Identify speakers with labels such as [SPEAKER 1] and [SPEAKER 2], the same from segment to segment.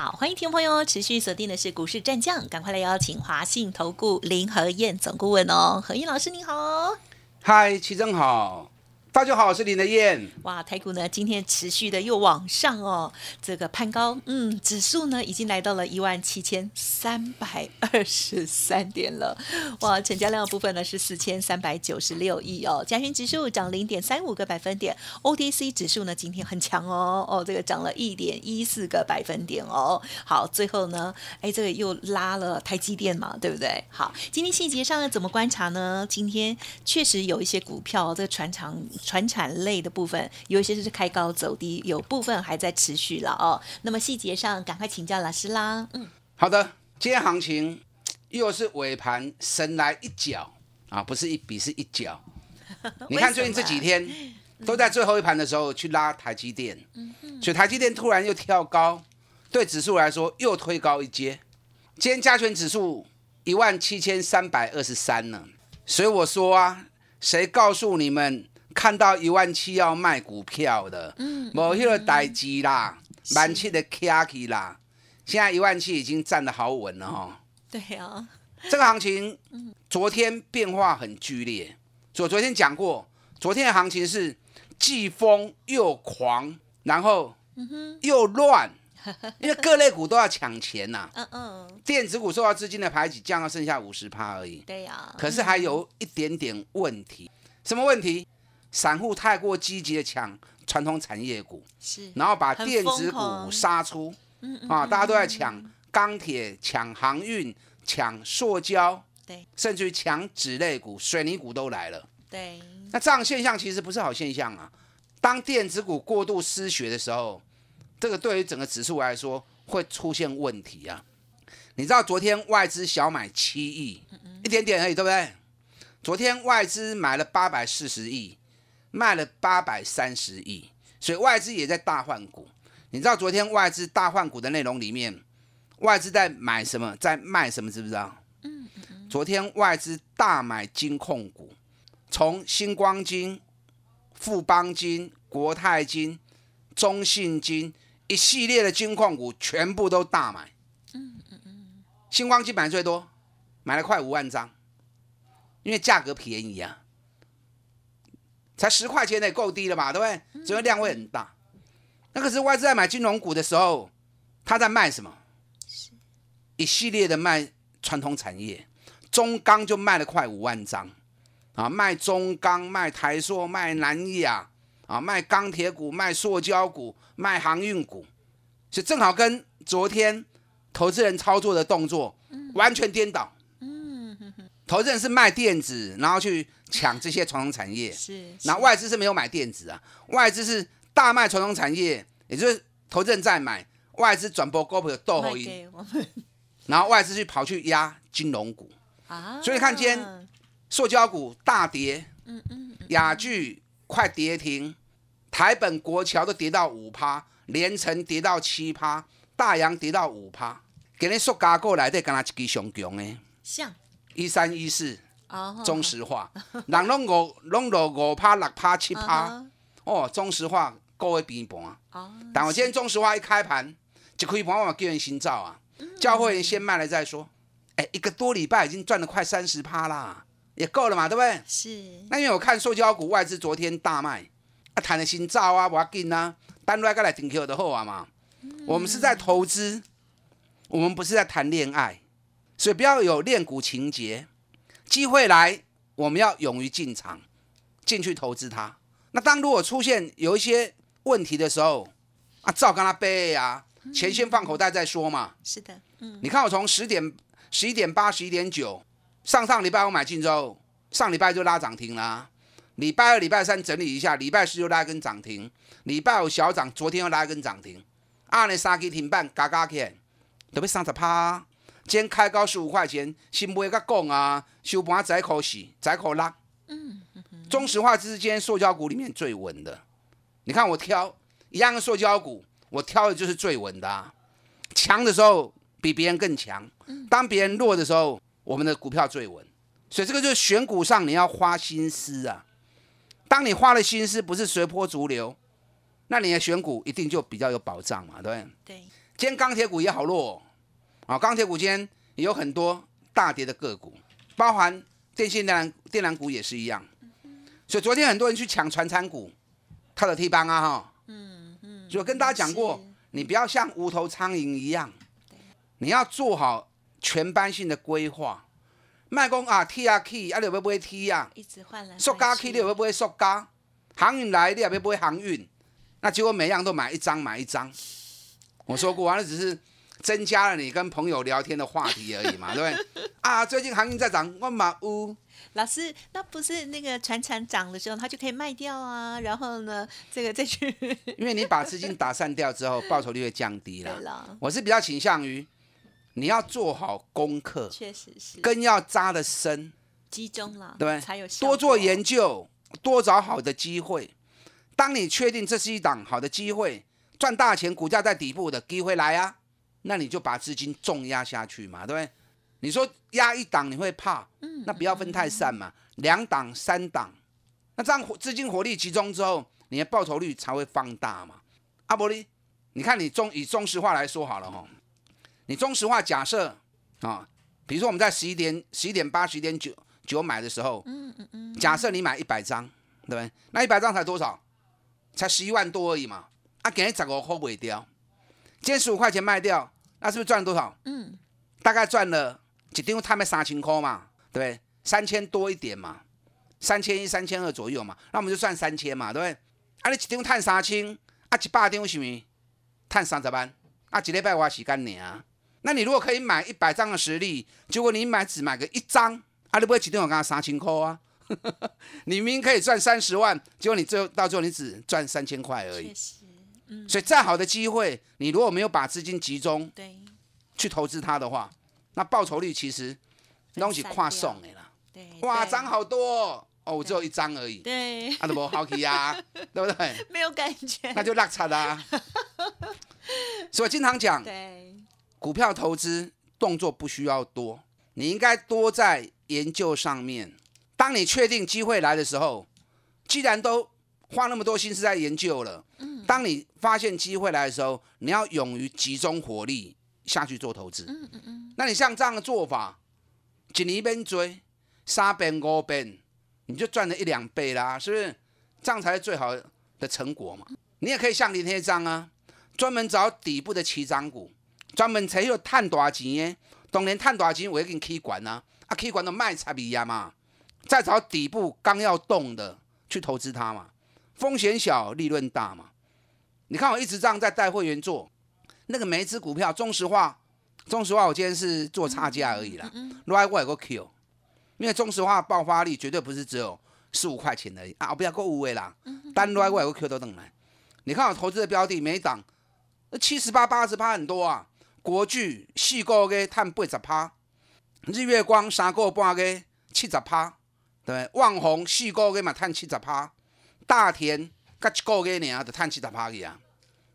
[SPEAKER 1] 好，欢迎听众朋友持续锁定的是股市战将，赶快来邀请华信投顾林和燕总顾问哦，何燕老师您好，
[SPEAKER 2] 嗨，齐正好。大家好，我是林德燕。
[SPEAKER 1] 哇，台股呢今天持续的又往上哦，这个攀高，嗯，指数呢已经来到了一万七千三百二十三点了。哇，成交量部分呢是四千三百九十六亿哦。加权指数涨零点三五个百分点，OTC 指数呢今天很强哦，哦，这个涨了一点一四个百分点哦。好，最后呢，哎，这个又拉了台积电嘛，对不对？好，今天细节上呢怎么观察呢？今天确实有一些股票，这个船厂。船产类的部分，有一些是开高走低，有部分还在持续了哦。那么细节上，赶快请教老师啦。
[SPEAKER 2] 嗯，好的，今天行情又是尾盘神来一脚啊，不是一笔是一脚。你看最近这几天都在最后一盘的时候去拉台积电，所以台积电突然又跳高，对指数来说又推高一阶。今天加权指数一万七千三百二十三呢，所以我说啊，谁告诉你们？看到一万七要卖股票的，嗯，某迄个代志啦，万七的卡起啦，现在一万七已经站得好稳了哈。
[SPEAKER 1] 对啊，
[SPEAKER 2] 这个行情，昨天变化很剧烈。我昨天讲过，昨天的行情是既疯又狂，然后又乱，因为各类股都要抢钱呐。嗯嗯。电子股受到资金的排挤，降到剩下五十趴而已。
[SPEAKER 1] 对呀。
[SPEAKER 2] 可是还有一点点问题，什么问题？散户太过积极的抢传统产业股，
[SPEAKER 1] 是，
[SPEAKER 2] 然后把电子股杀出，啊，大家都在抢钢铁、抢航运、抢塑胶，
[SPEAKER 1] 对，
[SPEAKER 2] 甚至于抢纸类股、水泥股都来了，
[SPEAKER 1] 对。
[SPEAKER 2] 那这样现象其实不是好现象啊。当电子股过度失血的时候，这个对于整个指数来说会出现问题啊。你知道昨天外资小买七亿，一点点而已，对不对？昨天外资买了八百四十亿。卖了八百三十亿，所以外资也在大换股。你知道昨天外资大换股的内容里面，外资在买什么，在卖什么，知不知道？嗯嗯嗯。昨天外资大买金控股，从星光金、富邦金、国泰金、中信金一系列的金控股全部都大买。嗯嗯嗯。星光金买最多，买了快五万张，因为价格便宜啊。才十块钱也够低了吧，对不对？所以量会很大。那可是外资在买金融股的时候，他在卖什么？一系列的卖传统产业，中钢就卖了快五万张啊，卖中钢、卖台塑、卖南亚啊，卖钢铁股、卖塑胶股、卖航运股，是正好跟昨天投资人操作的动作完全颠倒。投资人是卖电子，然后去抢这些传统产业。
[SPEAKER 1] 是，
[SPEAKER 2] 那外资是没有买电子啊，外资是大卖传统产业，也就是投资人在买，外资转播股票斗后一，然后外资去跑去压金融股啊。所以看今天塑胶股大跌，嗯嗯，雅聚快跌停，台本国桥都跌到五趴，连城跌到七趴，大洋跌到五趴，给你塑胶过来的敢若一支熊熊的，
[SPEAKER 1] 像。
[SPEAKER 2] 一三一四，中石化，人拢五拢落五趴六趴七趴，哦，中石化高位平盘。哦，但我今天中石化一开盘，一开盘我叫人新造啊，叫会员先卖了再说。哎，一个多礼拜已经赚了快三十趴啦，也够了嘛，对不对？
[SPEAKER 1] 是。
[SPEAKER 2] 那因为我看塑胶股外资昨天大卖，啊，谈的心照啊，我要紧啊，单来过来顶 Q 的好啊嘛。我们是在投资，我们不是在谈恋爱。所以不要有恋股情节，机会来，我们要勇于进场，进去投资它。那当如果出现有一些问题的时候，啊，照跟他背啊，钱先放口袋再说嘛。
[SPEAKER 1] 是的，嗯。
[SPEAKER 2] 你看我从十点、十一点八、十一点九，上上礼拜我买进之后，上礼拜就拉涨停了。礼拜二、礼拜三整理一下，礼拜四又拉一根涨停，礼拜五小涨，昨天又拉一根涨停。二呢三根停板，嘎嘎起，都被三十趴。今天开高十五块钱，新买个供啊，收盘宰口洗，宰口拉。嗯中石化之间塑胶股里面最稳的，你看我挑一样的塑胶股，我挑的就是最稳的、啊。强的时候比别人更强，当别人弱的时候，我们的股票最稳。所以这个就是选股上你要花心思啊。当你花了心思，不是随波逐流，那你的选股一定就比较有保障嘛，对不对？
[SPEAKER 1] 对，
[SPEAKER 2] 今天钢铁股也好弱、哦，啊，钢铁股今天也有很多大跌的个股，包含电信电缆电缆股也是一样。所以昨天很多人去抢传产股，他的 T 帮啊哈，嗯嗯，就跟大家讲过，你不要像无头苍蝇一样，你要做好全班性的规划。卖讲啊 T 啊 K 啊，你会不会 T 啊？
[SPEAKER 1] 一直换来
[SPEAKER 2] 塑胶 K
[SPEAKER 1] 去
[SPEAKER 2] 你会不会塑胶？航运来你也要不会航运？那结果每样都买一张买一张。我说过啊，那只是增加了你跟朋友聊天的话题而已嘛，对不对？啊，最近行情在涨，我嘛有。
[SPEAKER 1] 老师，那不是那个船产涨的时候，它就可以卖掉啊，然后呢，这个再去
[SPEAKER 2] 因为你把资金打散掉之后，报酬率会降低。
[SPEAKER 1] 了，
[SPEAKER 2] 我是比较倾向于你要做好功课，
[SPEAKER 1] 确实是
[SPEAKER 2] 根要扎的深，
[SPEAKER 1] 集中了，
[SPEAKER 2] 对
[SPEAKER 1] 才有
[SPEAKER 2] 多做研究，多找好的机会。当你确定这是一档好的机会，赚大钱，股价在底部的机会来啊，那你就把资金重压下去嘛，对不对？你说压一档你会怕，
[SPEAKER 1] 嗯
[SPEAKER 2] 那不要分太散嘛，两档、三档，那这样资金火力集中之后，你的报酬率才会放大嘛。阿伯利，你看你中以中石化来说好了哈，你中石化假设啊，比如说我们在十一点、十一点八、十一点九九买的时候，
[SPEAKER 1] 嗯嗯嗯，
[SPEAKER 2] 假设你买一百张，对不对？那一百张才多少？才十一万多而已嘛。啊，给你十五块卖掉，今天十五块钱卖掉，那是不是赚了多少？
[SPEAKER 1] 嗯，
[SPEAKER 2] 大概赚了一张他们三千块嘛，对不对？三千多一点嘛，三千一、三千二左右嘛，那我们就算三千嘛，对不对？啊，你一张赚三千，啊，一百张是咪赚三十万？啊，一礼拜花时间尔。那你如果可以买一百张的实力，结果你买只买个一张，啊，你不会一张我刚三千块啊？你明明可以赚三十万，结果你最后到最后你只赚三千块而已
[SPEAKER 1] 确。实，嗯，
[SPEAKER 2] 所以再好的机会，你如果没有把资金集中
[SPEAKER 1] 对
[SPEAKER 2] 去投资它的话，那报酬率其实东西跨送的啦。
[SPEAKER 1] 对，
[SPEAKER 2] 哇，
[SPEAKER 1] 对
[SPEAKER 2] 涨好多哦！哦，我只有一张而已，
[SPEAKER 1] 对，
[SPEAKER 2] 啊，都不好奇啊，对不对？
[SPEAKER 1] 没有感觉，
[SPEAKER 2] 那就落差啦。所以我经常讲，
[SPEAKER 1] 对，
[SPEAKER 2] 股票投资动作不需要多，你应该多在研究上面。当你确定机会来的时候，既然都花那么多心思在研究了，当你发现机会来的时候，你要勇于集中火力下去做投资。
[SPEAKER 1] 嗯嗯嗯，
[SPEAKER 2] 那你像这样的做法，一年边追，三边五边，你就赚了一两倍啦，是不是？这样才是最好的成果嘛。你也可以像林天章啊，专门找底部的起涨股，专门才有探大钱的，当然探大钱我已经起管啊，啊起管都卖差别呀嘛，再找底部刚要动的去投资它嘛，风险小，利润大嘛。你看我一直这样在带会员做，那个每一只股票，中石化。中石化我今天是做差价而已啦，另外我有个 Q，因为中石化爆发力绝对不是只有十五块钱而已啊，我不要购物位啦，单另外我有个 Q 都等来，你看我投资的标的每一档七十八八十趴很多啊，国巨四个月探八十趴，日月光三个半月七十趴，对不对？旺宏四个月嘛探七十趴，大田甲一个月尔就探七十趴去啊，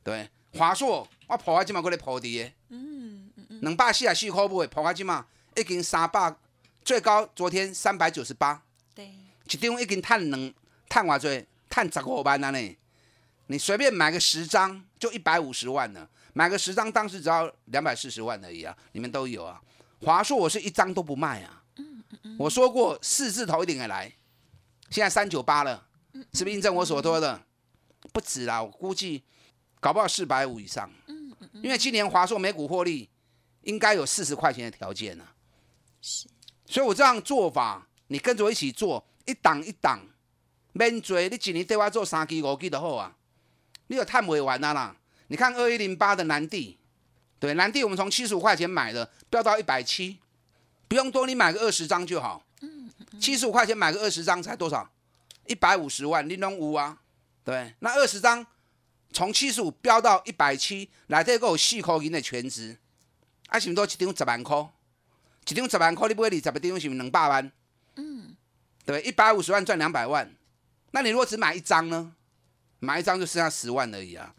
[SPEAKER 2] 对？华硕我破啊，即嘛搁咧破伫的。
[SPEAKER 1] 嗯嗯嗯，
[SPEAKER 2] 两百四十四块买，破到即嘛已经三百，最高昨天三百九十八，
[SPEAKER 1] 对，
[SPEAKER 2] 一张已经赚两，赚偌济？赚十五万了呢。你随便买个十张就一百五十万了，买个十张当时只要两百四十万而已啊，你们都有啊。华硕我是一张都不卖啊，我说过四字头一定也来，现在三九八了，是不是印证我所说的？不止啦，我估计搞不好四百五以上。因为今年华硕每股获利应该有四十块钱的条件呢、
[SPEAKER 1] 是，
[SPEAKER 2] 所以我这样做法，你跟着我一起做，一档一档，免做，你一年对我做三期五期就好啊，你有探不完啊啦。你看二一零八的南地，对，南地我们从七十五块钱买的，飙到一百七，不用多，你买个二十张就好。七十五块钱买个二十张才多少？一百五十万，你拢有啊？对，那二十张从七十五飙到一百七，内底个有四块银的全值，啊，是毋是都一张十万块？一张十万块，你买二十个张是不是两百万？嗯，对，一百五十万赚两百万。那你如果只买一张呢？买一张就剩下十万而已啊。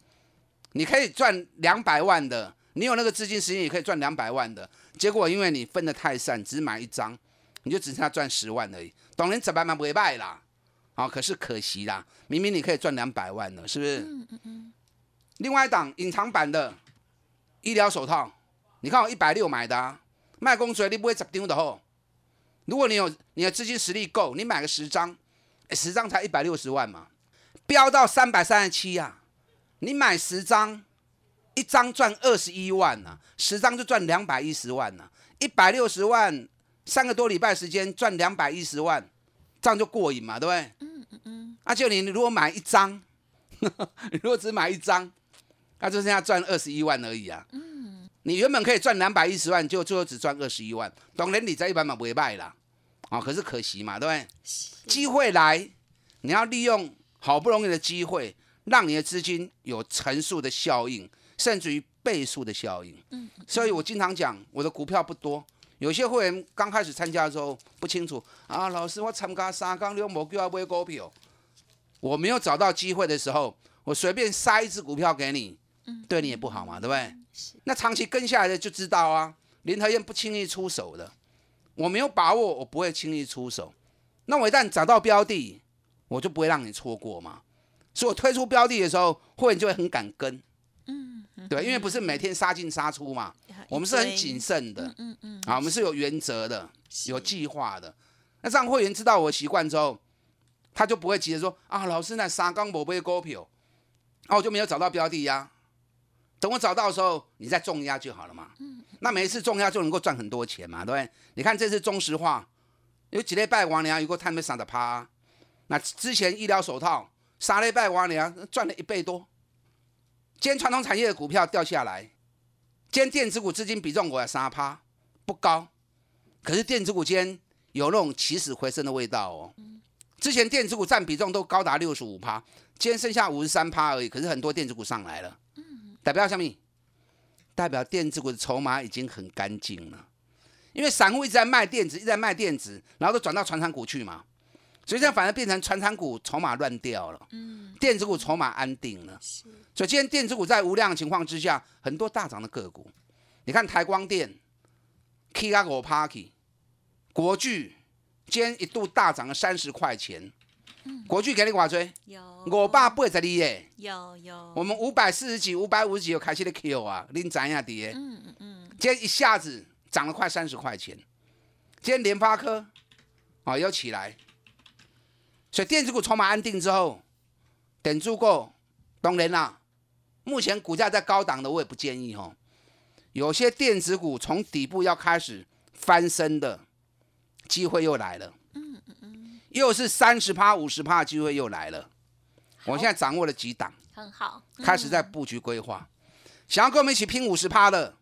[SPEAKER 2] 你可以赚两百万的，你有那个资金时间也可以赚两百万的。结果因为你分的太散，只买一张，你就只剩下赚十万而已。懂人怎么买不卖啦？好，可是可惜啦，明明你可以赚两百万呢，是不是？嗯嗯嗯。另外一档隐藏版的医疗手套，你看我一百六买的，啊，卖公嘴你不会砸丢的吼。如果你有你的资金实力够，你买个十张，十张才一百六十万嘛，飙到三百三十七呀，你买十张，一张赚二十一万呐，十张就赚两百一十万呐，一百六十万，三个多礼拜时间赚两百一十万。这样就过瘾嘛，对不对？嗯嗯嗯。而且你如果买一张，如果只买一张，那就剩下赚二十一万而已啊。嗯。你原本可以赚两百一十万，就最后只赚二十一万。当然你在一般嘛不会卖啦，啊，可是可惜嘛，对不对？机会来，你要利用好不容易的机会，让你的资金有乘数的效应，甚至于倍数的效应。嗯。所以我经常讲，我的股票不多。有些会员刚开始参加的时候不清楚啊，老师我参加三缸六毛叫买股票，我没有找到机会的时候，我随便塞一只股票给你，对你也不好嘛，对不对？那长期跟下来的就知道啊，林和燕不轻易出手的，我没有把握，我不会轻易出手。那我一旦找到标的，我就不会让你错过嘛。所以我推出标的的时候，会员就会很敢跟。嗯，对，因为不是每天杀进杀出嘛，我们是很谨慎的，嗯嗯，啊，我们是有原则的，有计划的。那让会员知道我习惯之后，他就不会急着说啊，老师那三缸某杯股票，啊，我就没有找到标的呀。等我找到的时候，你再重压就好了嘛。嗯，那每一次重压就能够赚很多钱嘛，对不对？你看这次中石化有几类拜王娘，有个他们上的趴，那之前医疗手套三类拜王娘赚了一倍多。今天传统产业的股票掉下来，今天电子股资金比重我要三趴，不高，可是电子股今天有那种起死回生的味道哦。之前电子股占比重都高达六十五趴，今天剩下五十三趴而已，可是很多电子股上来了，代表什么？代表电子股的筹码已经很干净了，因为散户一直在卖电子，一直在卖电子，然后都转到传产股去嘛。所以现在反而变成传产股筹码乱掉了，嗯，电子股筹码安定了，是。所以今天电子股在无量的情况之下，很多大涨的个股，你看台光电，K 阿国 Parky，国巨今天一度大涨了三十块钱，嗯，国巨给你挂追，有，我爸不会在你耶，
[SPEAKER 1] 有有，
[SPEAKER 2] 我们五百四十几、五百五十几有开始的 Q 啊，您涨下跌，嗯嗯嗯，今天一下子涨了快三十块钱，今天联发科啊又起来。所以电子股筹码安定之后，等住够，当然啦。目前股价在高档的，我也不建议哦。有些电子股从底部要开始翻身的机会又来了。嗯嗯嗯。又是三十趴、五十趴的机会又来了。我现在掌握了几档，
[SPEAKER 1] 很好，
[SPEAKER 2] 开始在布局规划。想要跟我们一起拼五十趴的，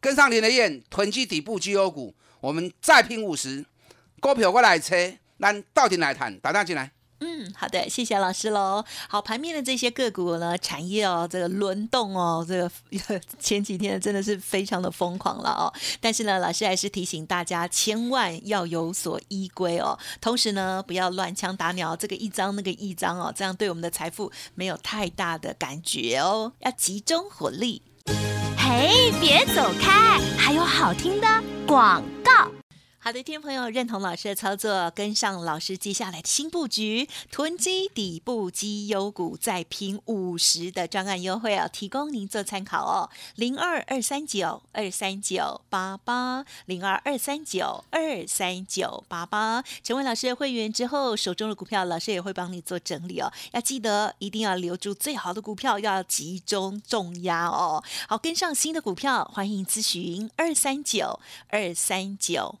[SPEAKER 2] 跟上林的燕囤积底部绩优股，我们再拼五十，股票过来车。那到底来谈，打电进来。
[SPEAKER 1] 嗯，好的，谢谢老师喽。好，盘面的这些个股呢，产业哦，这个轮动哦，这个 前几天真的是非常的疯狂了哦。但是呢，老师还是提醒大家，千万要有所依归哦。同时呢，不要乱枪打鸟，这个一张那个一张哦，这样对我们的财富没有太大的感觉哦。要集中火力。嘿，别走开，还有好听的广告。好的，听众朋友，认同老师的操作，跟上老师接下来的新布局，囤积底部绩优股，再拼五十的专案优惠哦，提供您做参考哦。零二二三九二三九八八，零二二三九二三九八八，成为老师的会员之后，手中的股票，老师也会帮你做整理哦。要记得一定要留住最好的股票，要集中重压哦。好，跟上新的股票，欢迎咨询二三九二三九。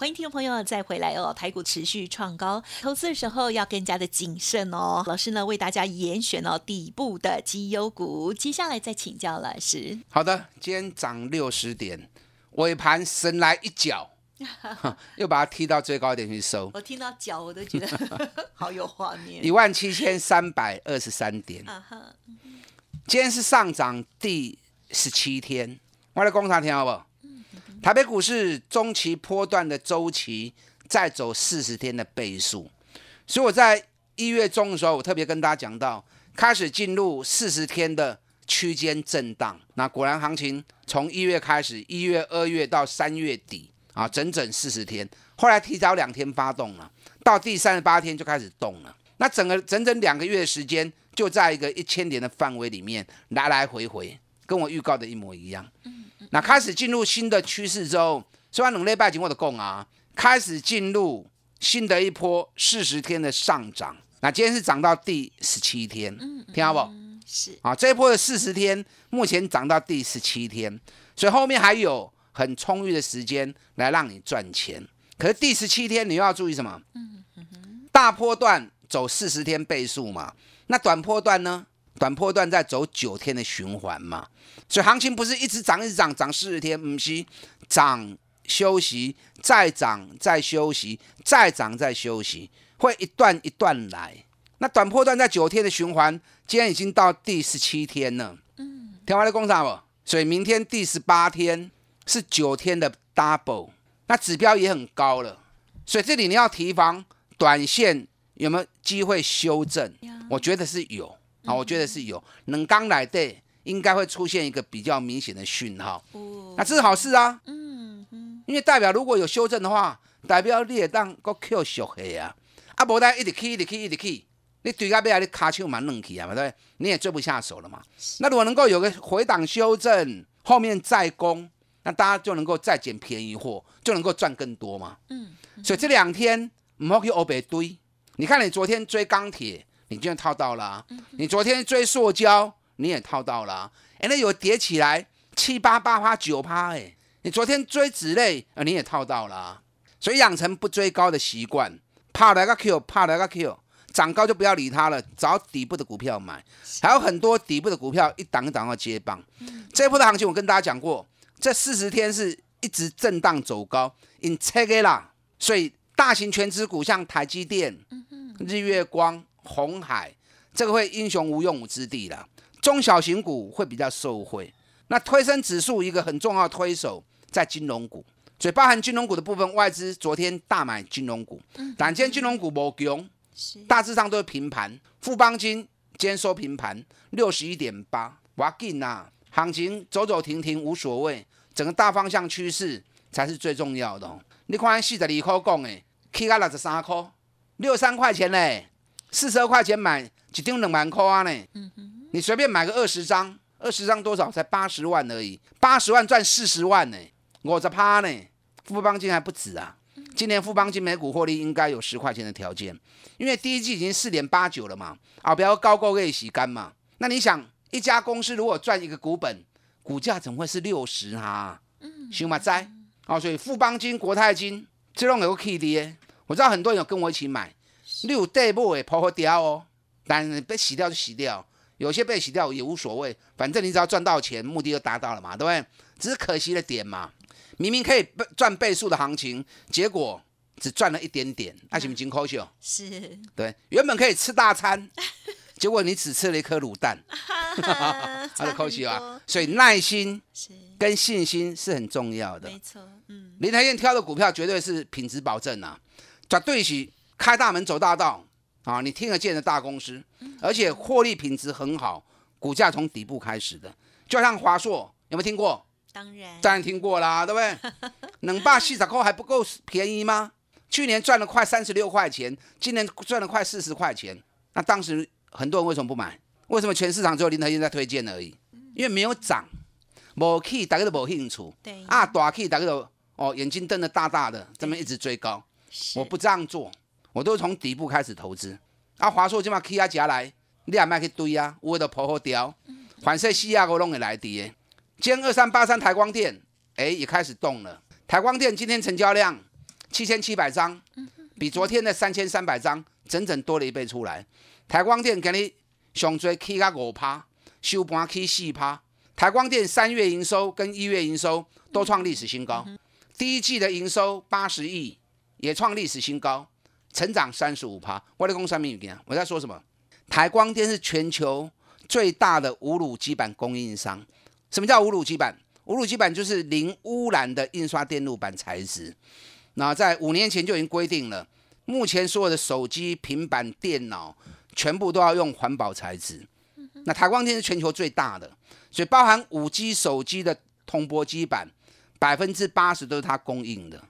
[SPEAKER 1] 欢迎听众朋友再回来哦，台股持续创高，投资的时候要更加的谨慎哦。老师呢为大家严选哦底部的绩优股，接下来再请教老师。
[SPEAKER 2] 好的，今天涨六十点，尾盘神来一脚，又把它踢到最高点去收，
[SPEAKER 1] 我听到脚我都觉得 好有画面。
[SPEAKER 2] 一万七千三百二十三点。今天是上涨第十七天，我来观察听好不好？台北股市中期波段的周期再走四十天的倍数，所以我在一月中的时候，我特别跟大家讲到，开始进入四十天的区间震荡。那果然行情从一月开始，一月、二月到三月底啊，整整四十天，后来提早两天发动了，到第三十八天就开始动了。那整个整整两个月的时间，就在一个一千点的范围里面来来回回，跟我预告的一模一样。那开始进入新的趋势之后，虽然努力拜金我的供啊，开始进入新的一波四十天的上涨。那今天是涨到第十七天，听到不？
[SPEAKER 1] 嗯，是
[SPEAKER 2] 啊，这一波的四十天，目前涨到第十七天，所以后面还有很充裕的时间来让你赚钱。可是第十七天你又要注意什么？大波段走四十天倍数嘛，那短波段呢？短波段在走九天的循环嘛，所以行情不是一直涨一直涨，涨四十天，不是涨休息再涨再休息再涨再休息，会一段一段来。那短波段在九天的循环，今天已经到第十七天了。嗯，听完了工厂不？所以明天第十八天是九天的 double，那指标也很高了。所以这里你要提防短线有没有机会修正？我觉得是有啊，我觉得是有。能刚来的应该会出现一个比较明显的讯号，
[SPEAKER 1] 哦
[SPEAKER 2] 那这是好事啊，
[SPEAKER 1] 嗯嗯，
[SPEAKER 2] 因为代表如果有修正的话，代表你也当个 Q 小黑啊，啊，无单一直去一直去一直去，你对到尾啊，你卡手蛮硬起啊嘛，对不对？你也追不下手了嘛。那如果能够有个回档修正，后面再攻，那大家就能够再捡便宜货，就能够赚更多嘛。
[SPEAKER 1] 嗯，
[SPEAKER 2] 所以这两天唔好去欧北堆。你看你昨天追钢铁，你居然套到了啊、你昨天追塑胶，你也套到了啊、哎，那有叠起来七八八趴九趴，哎，你昨天追纸类，呃，你也套到了啊、所以养成不追高的习惯，怕来个 Q，怕来个 Q，涨高就不要理它了，找底部的股票买。还有很多底部的股票一档一档要接棒。这一波的行情我跟大家讲过，这四十天是一直震荡走高，in check 啦。所以大型全资股像台积电、日月光、红海，这个会英雄无用武之地啦。中小型股会比较受惠。那推升指数一个很重要的推手在金融股，所以包含金融股的部分，外资昨天大买金融股，但今天金融股无强，大致上都是平盘。富邦金今天收平盘，六十一点八，我紧呐，行情走走停停无所谓，整个大方向趋势才是最重要的、哦。你看四十二块讲的，起到六十三块，六三块钱嘞，四十二块钱买一张两万块啊呢。你随便买个二十张，二十张多少？才八十万而已，八十万赚四十万呢，五十趴呢。富邦金还不止啊，今年富邦金每股获利应该有十块钱的条件，因为第一季已经四点八九了嘛，啊，不要高高可以洗干嘛。那你想，一家公司如果赚一个股本，股价怎么会是六十啊？行嘛哉？哦，所以富邦金、国泰金这种有 K 的，我知道很多人有跟我一起买，你有对不会抛掉哦，但是被洗掉就洗掉，有些被洗掉也无所谓，反正你只要赚到钱，目的就达到了嘛，对不对？只是可惜的点嘛，明明可以倍赚倍数的行情，结果只赚了一点点，那是不是金扣秀？
[SPEAKER 1] 是，
[SPEAKER 2] 对，原本可以吃大餐，结果你只吃了一颗卤蛋，
[SPEAKER 1] 他
[SPEAKER 2] 他的扣气啊，，所以耐心跟信心是很重要的。
[SPEAKER 1] 没错，嗯，
[SPEAKER 2] 林台燕挑的股票绝对是品质保证啊，绝对是开大门走大道啊，你听得见的大公司，而且获利品质很好，股价从底部开始的，就像华硕，有没有听过？
[SPEAKER 1] 当然，
[SPEAKER 2] 当然听过啦，对不对？能霸细仔扣还不够便宜吗？去年赚了快三十六块钱，今年赚了快四十块钱，那当时很多人为什么不买？为什么全市场只有林德燕在推荐而已？因为没有涨，无起大家都没兴趣，
[SPEAKER 1] 对
[SPEAKER 2] 啊，大起大家都哦眼睛瞪得大大的，这么一直追高。我不这样做，我都从底部开始投资。啊，华硕今嘛起啊夹来，你也卖去堆啊，有的破好掉，反正四亚我拢会来跌。今天二三八三台光电，哎，也开始动了。台光电今天成交量七千七百张，比昨天的三千三百张整整多了一倍出来。台光电给你上最起个五趴，收盘起四趴。台光电三月营收跟一月营收都创历史新高，第一季的营收八十亿也创历史新高，成长三十五趴。我在讲什么语言？我在说什么？台光电是全球最大的无卤基板供应商。什么叫无卤基板？无卤基板就是零污染的印刷电路板材质。那在五年前就已经规定了，目前所有的手机、平板电脑全部都要用环保材质。那台光电是全球最大的，所以包含五 G 手机的通波基板，百分之八十都是它供应的。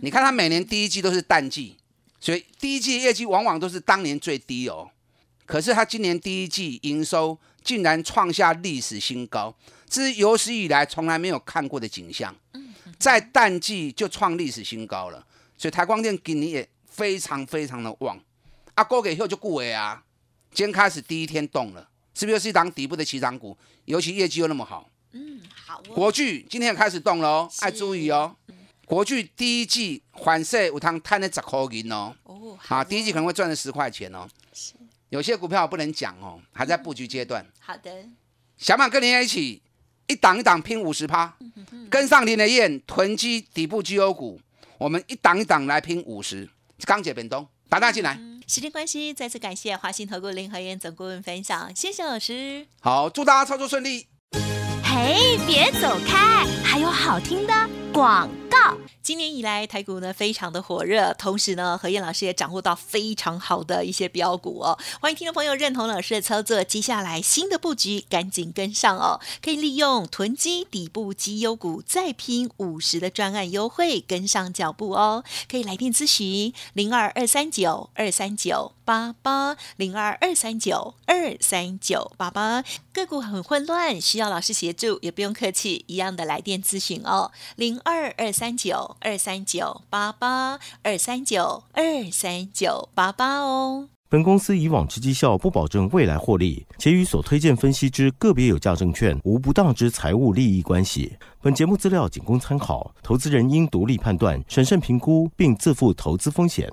[SPEAKER 2] 你看它每年第一季都是淡季，所以第一季业绩往往都是当年最低哦。可是它今年第一季营收竟然创下历史新高，这是有史以来从来没有看过的景象。在淡季就创历史新高了，所以台光电今年也非常非常的旺。啊，高给后就顾伟啊，今天开始第一天动了，是不是又是一档底部的起涨股？尤其业绩又那么好。
[SPEAKER 1] 嗯，好哦，
[SPEAKER 2] 国巨今天也开始动了哦，爱注意哦。国巨第一季反射有汤摊了十块银哦，
[SPEAKER 1] 哦，
[SPEAKER 2] 啊，第一季可能会赚了十块钱哦。
[SPEAKER 1] 是
[SPEAKER 2] 有些股票我不能讲哦，还在布局阶段。
[SPEAKER 1] 好的，
[SPEAKER 2] 想不想跟林爷一起一档一档拼五十趴，跟上林的燕囤积底部绩优股，我们一档一档来拼五十。钢铁本东，打大进来。
[SPEAKER 1] 时间关系，再次感谢华信投顾林和燕总顾问分享，谢谢老师。
[SPEAKER 2] 好，祝大家操作顺利。
[SPEAKER 3] 嘿，别走开，还有好听的广告。
[SPEAKER 1] 今年以来，台股呢非常的火热，同时呢，何燕老师也掌握到非常好的一些标股哦。欢迎听众朋友认同老师的操作，接下来新的布局赶紧跟上哦，可以利用囤积底部绩优股再拼五十的专案优惠，跟上脚步哦。可以来电咨询零二二三九二三九八八零二二三九二三九八八。个股很混乱，需要老师协助，也不用客气，一样的来电咨询哦，零二二三九二三九八八二三九二三九八八哦。
[SPEAKER 4] 本公司以往之绩效不保证未来获利，且与所推荐分析之个别有价证券无不当之财务利益关系。本节目资料仅供参考，投资人应独立判断、审慎评估，并自负投资风险。